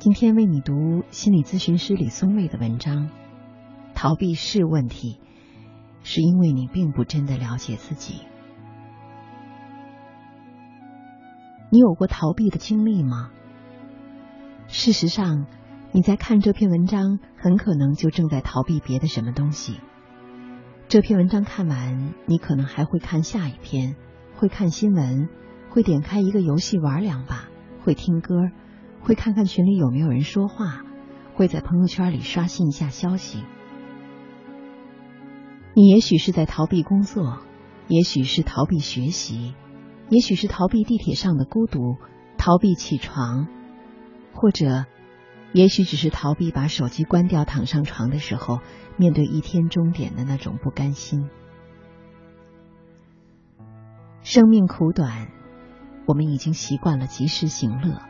今天为你读心理咨询师李松蔚的文章。逃避是问题，是因为你并不真的了解自己。你有过逃避的经历吗？事实上，你在看这篇文章，很可能就正在逃避别的什么东西。这篇文章看完，你可能还会看下一篇，会看新闻，会点开一个游戏玩两把，会听歌，会看看群里有没有人说话，会在朋友圈里刷新一下消息。你也许是在逃避工作，也许是逃避学习，也许是逃避地铁上的孤独，逃避起床，或者。也许只是逃避把手机关掉，躺上床的时候，面对一天终点的那种不甘心。生命苦短，我们已经习惯了及时行乐。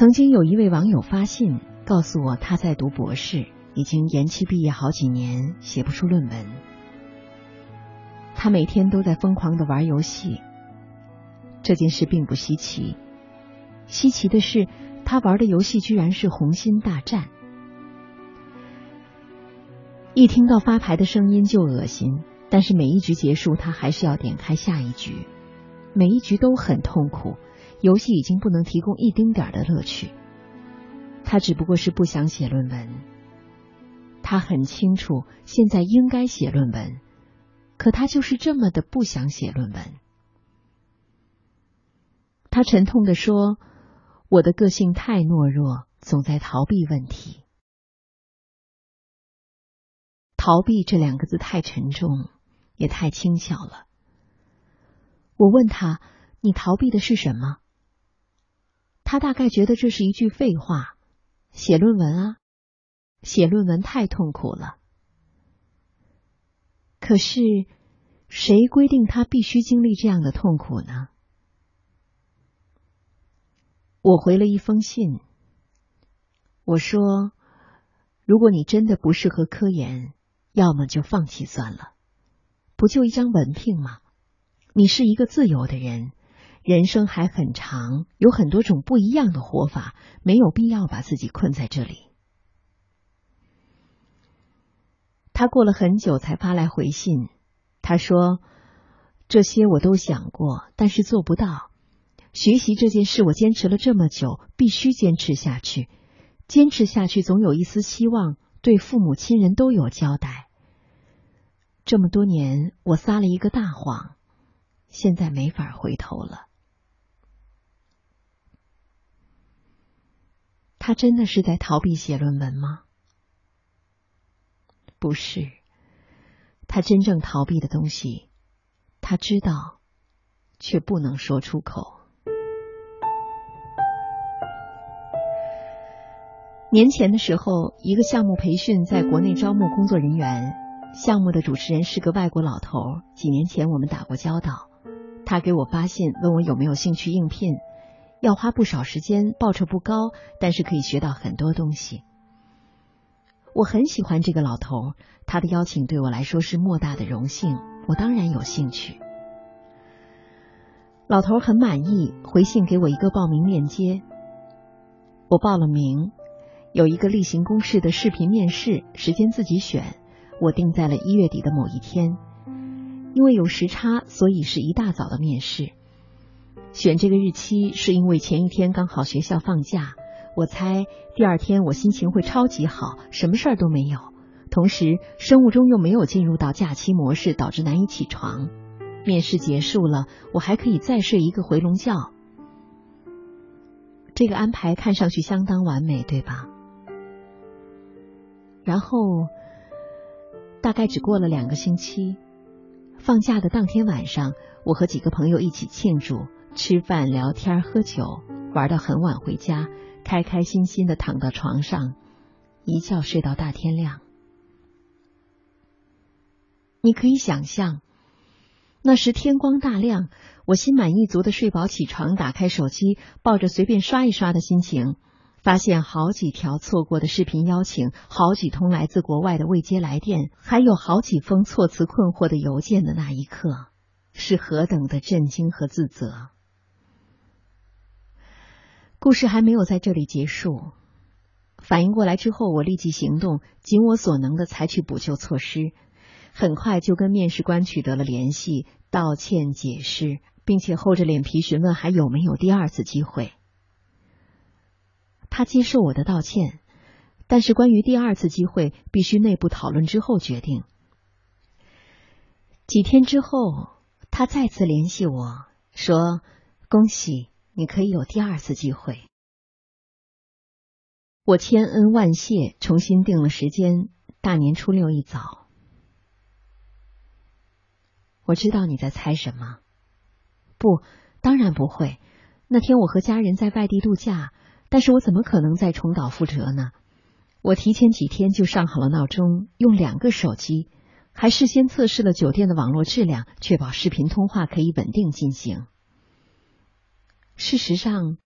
曾经有一位网友发信告诉我，他在读博士，已经延期毕业好几年，写不出论文。他每天都在疯狂的玩游戏，这件事并不稀奇。稀奇的是，他玩的游戏居然是《红心大战》。一听到发牌的声音就恶心，但是每一局结束，他还是要点开下一局。每一局都很痛苦，游戏已经不能提供一丁点的乐趣。他只不过是不想写论文。他很清楚现在应该写论文，可他就是这么的不想写论文。他沉痛的说。我的个性太懦弱，总在逃避问题。逃避这两个字太沉重，也太轻巧了。我问他：“你逃避的是什么？”他大概觉得这是一句废话。写论文啊，写论文太痛苦了。可是，谁规定他必须经历这样的痛苦呢？我回了一封信，我说：“如果你真的不适合科研，要么就放弃算了。不就一张文凭吗？你是一个自由的人，人生还很长，有很多种不一样的活法，没有必要把自己困在这里。”他过了很久才发来回信，他说：“这些我都想过，但是做不到。”学习这件事，我坚持了这么久，必须坚持下去。坚持下去，总有一丝希望，对父母亲人都有交代。这么多年，我撒了一个大谎，现在没法回头了。他真的是在逃避写论文吗？不是，他真正逃避的东西，他知道，却不能说出口。年前的时候，一个项目培训在国内招募工作人员，项目的主持人是个外国老头。几年前我们打过交道，他给我发信问我有没有兴趣应聘，要花不少时间，报酬不高，但是可以学到很多东西。我很喜欢这个老头，他的邀请对我来说是莫大的荣幸，我当然有兴趣。老头很满意，回信给我一个报名链接，我报了名。有一个例行公事的视频面试，时间自己选，我定在了一月底的某一天。因为有时差，所以是一大早的面试。选这个日期是因为前一天刚好学校放假，我猜第二天我心情会超级好，什么事儿都没有。同时，生物钟又没有进入到假期模式，导致难以起床。面试结束了，我还可以再睡一个回笼觉。这个安排看上去相当完美，对吧？然后，大概只过了两个星期，放假的当天晚上，我和几个朋友一起庆祝，吃饭、聊天、喝酒，玩到很晚回家，开开心心的躺到床上，一觉睡到大天亮。你可以想象，那时天光大亮，我心满意足的睡饱起床，打开手机，抱着随便刷一刷的心情。发现好几条错过的视频邀请，好几通来自国外的未接来电，还有好几封措辞困惑的邮件的那一刻，是何等的震惊和自责。故事还没有在这里结束。反应过来之后，我立即行动，尽我所能的采取补救措施。很快就跟面试官取得了联系，道歉解释，并且厚着脸皮询问还有没有第二次机会。他接受我的道歉，但是关于第二次机会，必须内部讨论之后决定。几天之后，他再次联系我说：“恭喜，你可以有第二次机会。”我千恩万谢，重新定了时间，大年初六一早。我知道你在猜什么，不，当然不会。那天我和家人在外地度假，但是我怎么可能再重蹈覆辙呢？我提前几天就上好了闹钟，用两个手机。还事先测试了酒店的网络质量，确保视频通话可以稳定进行。事实上，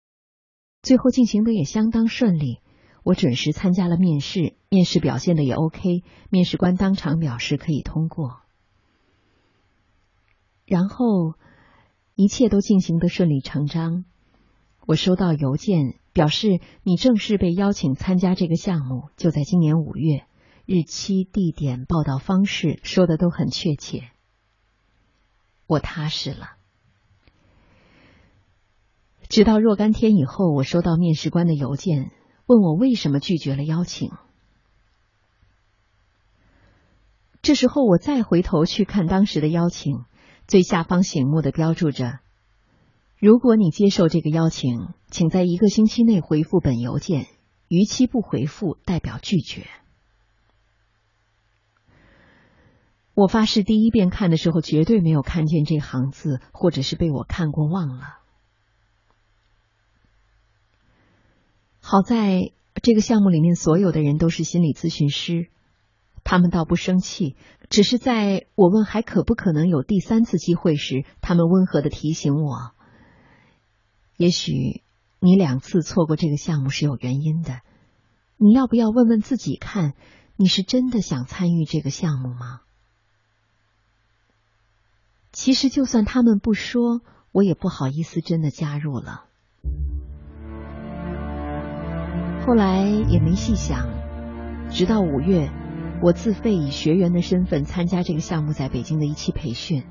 最后进行的也相当顺利。我准时参加了面试，面试表现的也 OK，面试官当场表示可以通过。然后一切都进行的顺理成章。我收到邮件，表示你正式被邀请参加这个项目，就在今年五月。日期、地点、报道方式说的都很确切，我踏实了。直到若干天以后，我收到面试官的邮件，问我为什么拒绝了邀请。这时候，我再回头去看当时的邀请，最下方醒目的标注着：“如果你接受这个邀请，请在一个星期内回复本邮件，逾期不回复代表拒绝。”我发誓，第一遍看的时候绝对没有看见这行字，或者是被我看过忘了。好在这个项目里面所有的人都是心理咨询师，他们倒不生气，只是在我问还可不可能有第三次机会时，他们温和的提醒我：也许你两次错过这个项目是有原因的，你要不要问问自己看，你是真的想参与这个项目吗？其实，就算他们不说，我也不好意思真的加入了。后来也没细想，直到五月，我自费以学员的身份参加这个项目在北京的一期培训，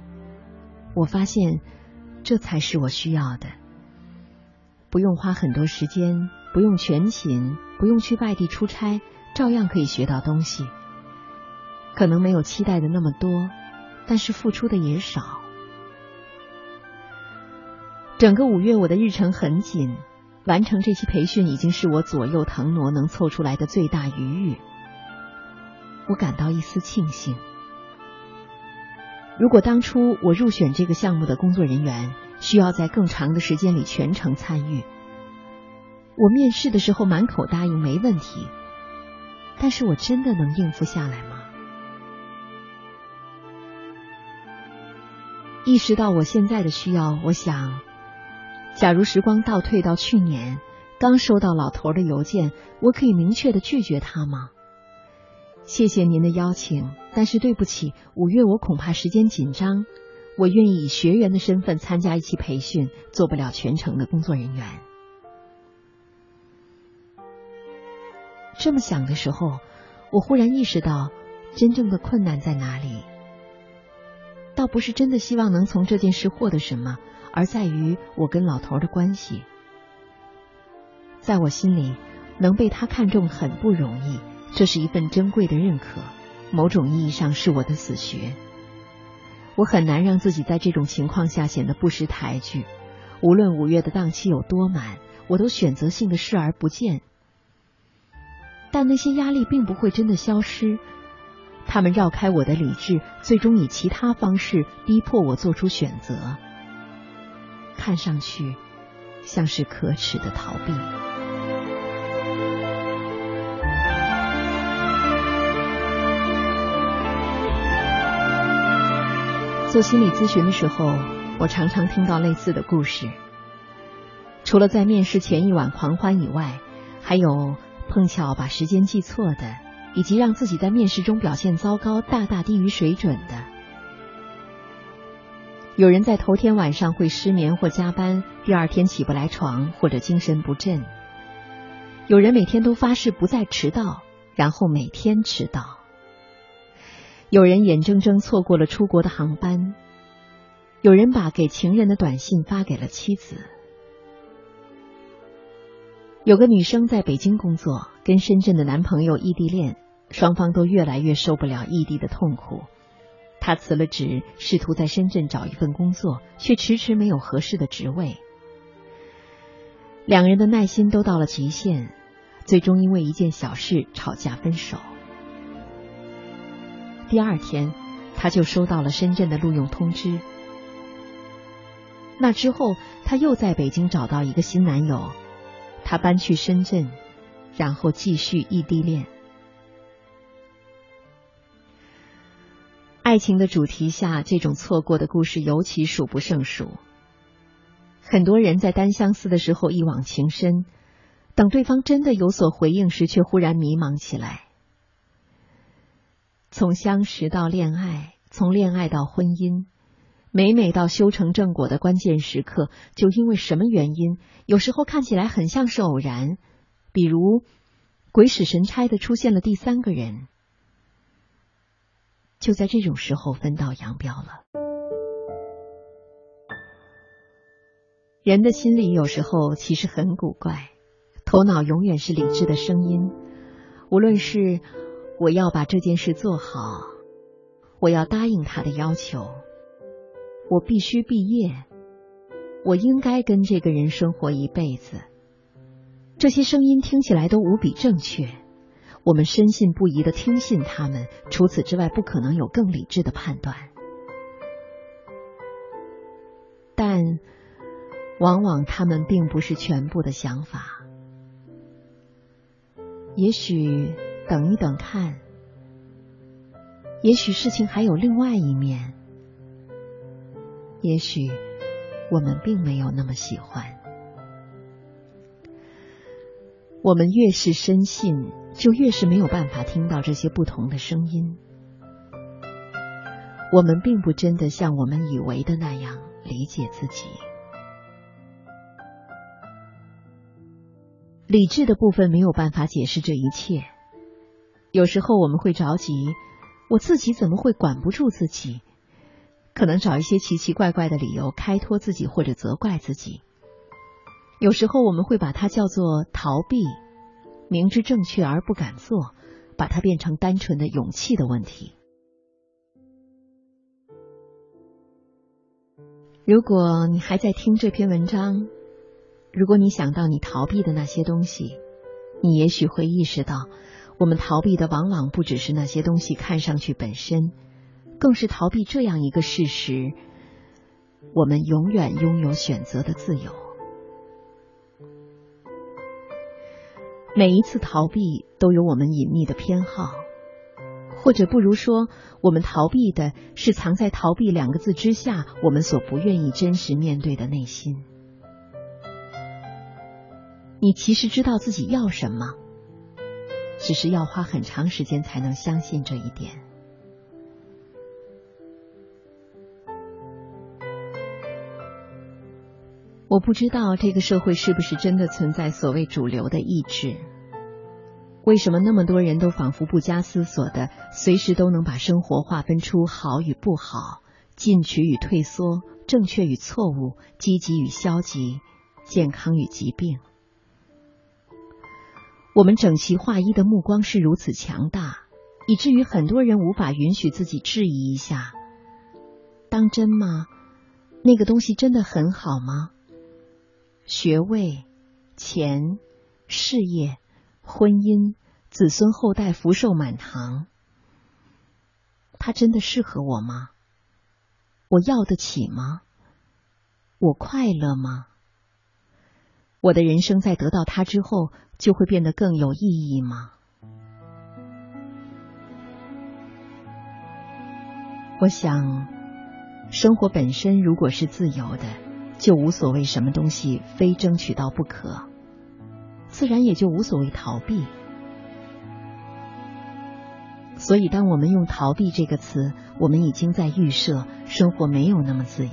我发现这才是我需要的，不用花很多时间，不用全勤，不用去外地出差，照样可以学到东西。可能没有期待的那么多。但是付出的也少。整个五月，我的日程很紧，完成这期培训已经是我左右腾挪能凑出来的最大余裕。我感到一丝庆幸。如果当初我入选这个项目的工作人员需要在更长的时间里全程参与，我面试的时候满口答应没问题，但是我真的能应付下来吗？意识到我现在的需要，我想，假如时光倒退到去年，刚收到老头的邮件，我可以明确的拒绝他吗？谢谢您的邀请，但是对不起，五月我恐怕时间紧张，我愿意以学员的身份参加一期培训，做不了全程的工作人员。这么想的时候，我忽然意识到，真正的困难在哪里？倒不是真的希望能从这件事获得什么，而在于我跟老头的关系。在我心里，能被他看中很不容易，这是一份珍贵的认可，某种意义上是我的死穴。我很难让自己在这种情况下显得不识抬举。无论五月的档期有多满，我都选择性的视而不见。但那些压力并不会真的消失。他们绕开我的理智，最终以其他方式逼迫我做出选择，看上去像是可耻的逃避。做心理咨询的时候，我常常听到类似的故事。除了在面试前一晚狂欢以外，还有碰巧把时间记错的。以及让自己在面试中表现糟糕、大大低于水准的。有人在头天晚上会失眠或加班，第二天起不来床或者精神不振。有人每天都发誓不再迟到，然后每天迟到。有人眼睁睁错过了出国的航班，有人把给情人的短信发给了妻子。有个女生在北京工作，跟深圳的男朋友异地恋，双方都越来越受不了异地的痛苦。她辞了职，试图在深圳找一份工作，却迟迟没有合适的职位。两个人的耐心都到了极限，最终因为一件小事吵架分手。第二天，她就收到了深圳的录用通知。那之后，她又在北京找到一个新男友，她搬去深圳，然后继续异地恋。爱情的主题下，这种错过的故事尤其数不胜数。很多人在单相思的时候一往情深，等对方真的有所回应时，却忽然迷茫起来。从相识到恋爱，从恋爱到婚姻，每每到修成正果的关键时刻，就因为什么原因，有时候看起来很像是偶然，比如鬼使神差的出现了第三个人，就在这种时候分道扬镳了。人的心里有时候其实很古怪，头脑永远是理智的声音，无论是。我要把这件事做好，我要答应他的要求，我必须毕业，我应该跟这个人生活一辈子。这些声音听起来都无比正确，我们深信不疑的听信他们。除此之外，不可能有更理智的判断。但往往他们并不是全部的想法，也许。等一等看，也许事情还有另外一面，也许我们并没有那么喜欢。我们越是深信，就越是没有办法听到这些不同的声音。我们并不真的像我们以为的那样理解自己。理智的部分没有办法解释这一切。有时候我们会着急，我自己怎么会管不住自己？可能找一些奇奇怪怪的理由开脱自己或者责怪自己。有时候我们会把它叫做逃避，明知正确而不敢做，把它变成单纯的勇气的问题。如果你还在听这篇文章，如果你想到你逃避的那些东西，你也许会意识到。我们逃避的往往不只是那些东西看上去本身，更是逃避这样一个事实：我们永远拥有选择的自由。每一次逃避都有我们隐秘的偏好，或者不如说，我们逃避的是藏在“逃避”两个字之下，我们所不愿意真实面对的内心。你其实知道自己要什么。只是要花很长时间才能相信这一点。我不知道这个社会是不是真的存在所谓主流的意志？为什么那么多人都仿佛不加思索的，随时都能把生活划分出好与不好、进取与退缩、正确与错误、积极与消极、健康与疾病？我们整齐划一的目光是如此强大，以至于很多人无法允许自己质疑一下：当真吗？那个东西真的很好吗？学位、钱、事业、婚姻、子孙后代福寿满堂，它真的适合我吗？我要得起吗？我快乐吗？我的人生在得到它之后。就会变得更有意义吗？我想，生活本身如果是自由的，就无所谓什么东西非争取到不可，自然也就无所谓逃避。所以，当我们用“逃避”这个词，我们已经在预设生活没有那么自由。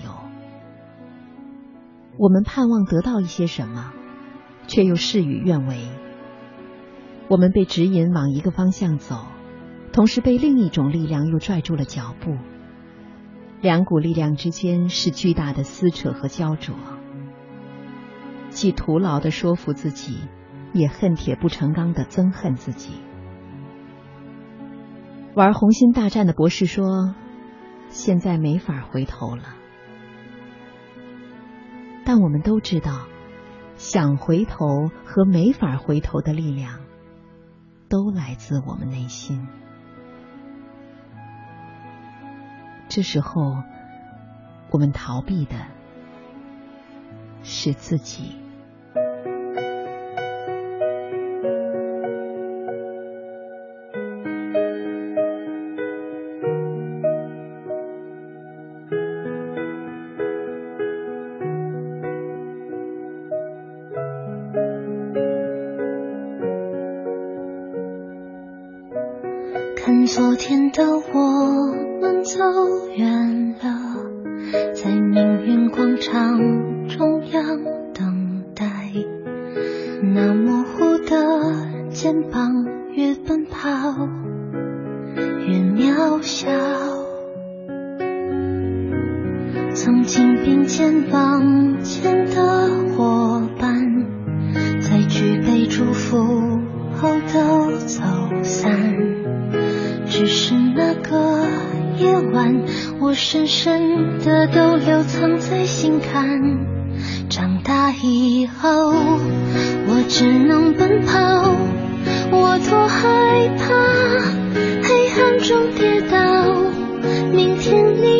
我们盼望得到一些什么，却又事与愿违。我们被指引往一个方向走，同时被另一种力量又拽住了脚步。两股力量之间是巨大的撕扯和焦灼，既徒劳的说服自己，也恨铁不成钢的憎恨自己。玩红心大战的博士说：“现在没法回头了。”但我们都知道，想回头和没法回头的力量，都来自我们内心。这时候，我们逃避的是自己。曾经并肩往前的伙伴，在举杯祝福后都走散。只是那个。夜晚，我深深的都留藏在心坎。长大以后，我只能奔跑，我多害怕黑暗中跌倒。明天你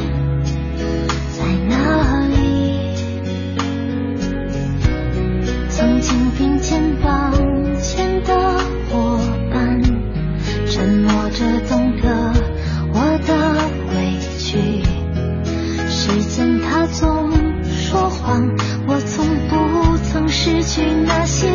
去那些